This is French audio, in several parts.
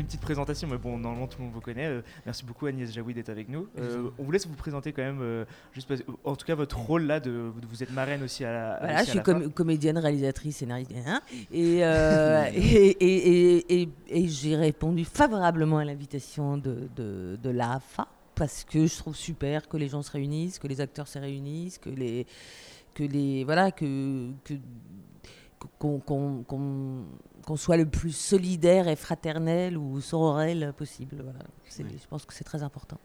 Une petite présentation, mais bon, normalement tout le monde vous connaît. Euh, merci beaucoup Agnès Jaoui d'être avec nous. Euh, on vous laisse vous présenter quand même, euh, juste en tout cas votre rôle là, de, vous êtes marraine aussi à la. Voilà, je suis comédienne, réalisatrice, scénariste, hein, et, et, et, et, j'ai répondu favorablement à l'invitation de, de, de l'AFA parce que je trouve super que les gens se réunissent, que les acteurs se réunissent, que les que les voilà que, qu'on soit le plus solidaire et fraternel ou sororel possible. Voilà. Je pense que c'est très important.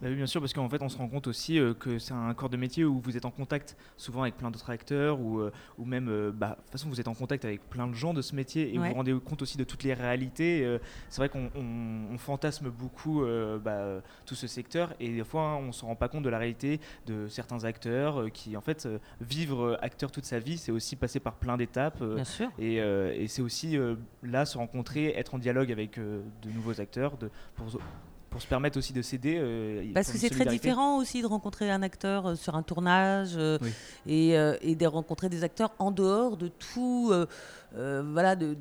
Bah oui, bien sûr, parce qu'en fait, on se rend compte aussi euh, que c'est un corps de métier où vous êtes en contact souvent avec plein d'autres acteurs, ou, euh, ou même, euh, bah, de toute façon, vous êtes en contact avec plein de gens de ce métier et vous vous rendez compte aussi de toutes les réalités. c'est vrai qu'on fantasme beaucoup bah, tout ce secteur et des fois, on ne se rend pas compte de la réalité de certains acteurs qui, en fait, vivre acteur toute sa vie, c'est aussi passer par plein d'étapes. et, et c'est aussi là se rencontrer, être en dialogue avec de nouveaux acteurs de, pour pour se permettre aussi de s'aider. Euh, Parce que c'est très différent aussi de rencontrer un acteur euh, sur un tournage euh, et, et, de rencontrer des acteurs en dehors de tout, voilà, de,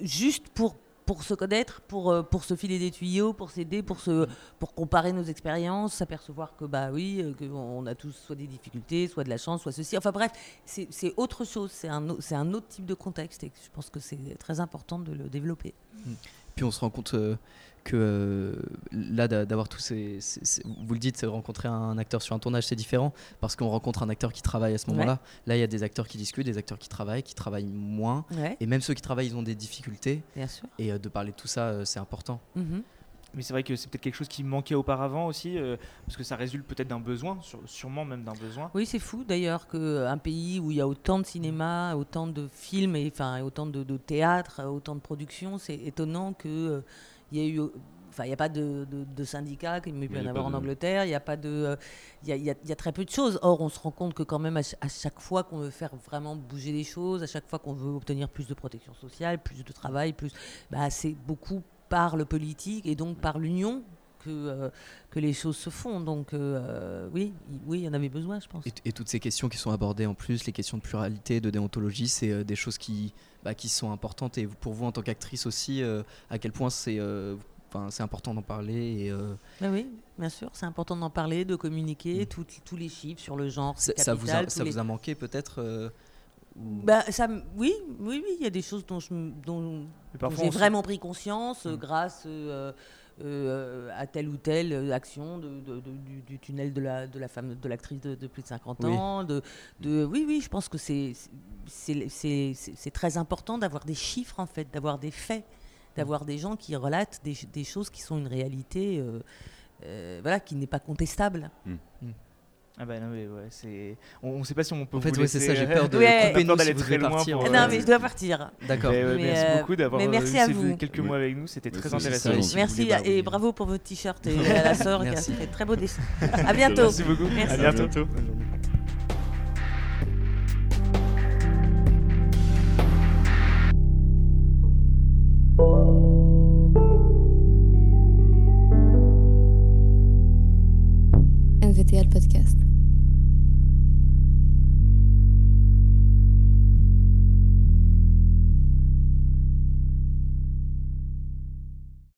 juste pour pour se connaître, pour, pour se filer des tuyaux, pour s'aider, pour, se, pour comparer nos expériences, s'apercevoir que, bah oui, qu'on a tous soit des difficultés, soit de la chance, soit ceci. Enfin bref, c'est autre chose, c'est un, un autre type de contexte et je pense que c'est très important de le développer. Puis on se rend compte que euh, là d'avoir tous ces, vous le dites rencontrer un acteur sur un tournage c'est différent parce qu'on rencontre un acteur qui travaille à ce moment-là. Là il y a des acteurs qui discutent des acteurs qui travaillent qui travaillent moins. Et même ceux qui travaillent ils ont des difficultés. Et euh, de parler de tout ça euh, c'est important. Mm-hmm. Mais c'est vrai que c'est peut-être quelque chose qui manquait auparavant aussi, parce que ça résulte peut-être d'un besoin, sûrement même d'un besoin. Oui, c'est fou d'ailleurs qu'un pays où il y a autant de cinéma, autant de films, et, enfin, autant de, de théâtre, autant de productions, c'est étonnant que il y a eu Enfin, il n'y a pas de, de, syndicat comme il peut y en avoir en Angleterre. Il y a pas de, il y, a, très peu de choses. Or, on se rend compte que quand même à, chaque fois qu'on veut faire vraiment bouger les choses, à chaque fois qu'on veut obtenir plus de protection sociale, plus de travail, plus, bah, c'est beaucoup par le politique et donc par l'union que, euh, que les choses se font. Donc euh, oui, oui, il y en avait besoin, je pense. Et, toutes ces questions qui sont abordées en plus, les questions de pluralité, de déontologie, c'est euh, des choses qui, bah, qui sont importantes. Et pour vous, en tant qu'actrice aussi, à quel point c'est Enfin, c'est important d'en parler. Et, bah oui, bien sûr, c'est important d'en parler, de communiquer, mm. tous les chiffres sur le genre. Ça, vous a, ça vous a manqué peut-être bah, ça, oui, oui, oui, il y a des choses dont, dont, j'ai vraiment pris conscience mm. grâce euh, à telle ou telle action de, du, tunnel de la, de la femme, de l'actrice de, plus de 50 ans. De, de, oui, oui, je pense que c'est très important d'avoir des chiffres, en fait, d'avoir des faits, d'avoir des gens qui relatent des, des, choses qui sont une réalité euh, euh, voilà, qui n'est pas contestable. Hmm. Ah bah non mais ouais, c'est on, ne sait pas si on peut en fait, ouais, c'est ça j'ai peur de ouais. couper d'aller très loin partir, pour, non mais je dois partir. D'accord. Merci euh, beaucoup d'avoir merci à vous. quelques mois avec nous c'était très intéressant. merci et bravo pour votre t-shirt et à la sœur qui a fait très beau dessin. À bientôt. merci beaucoup. À bientôt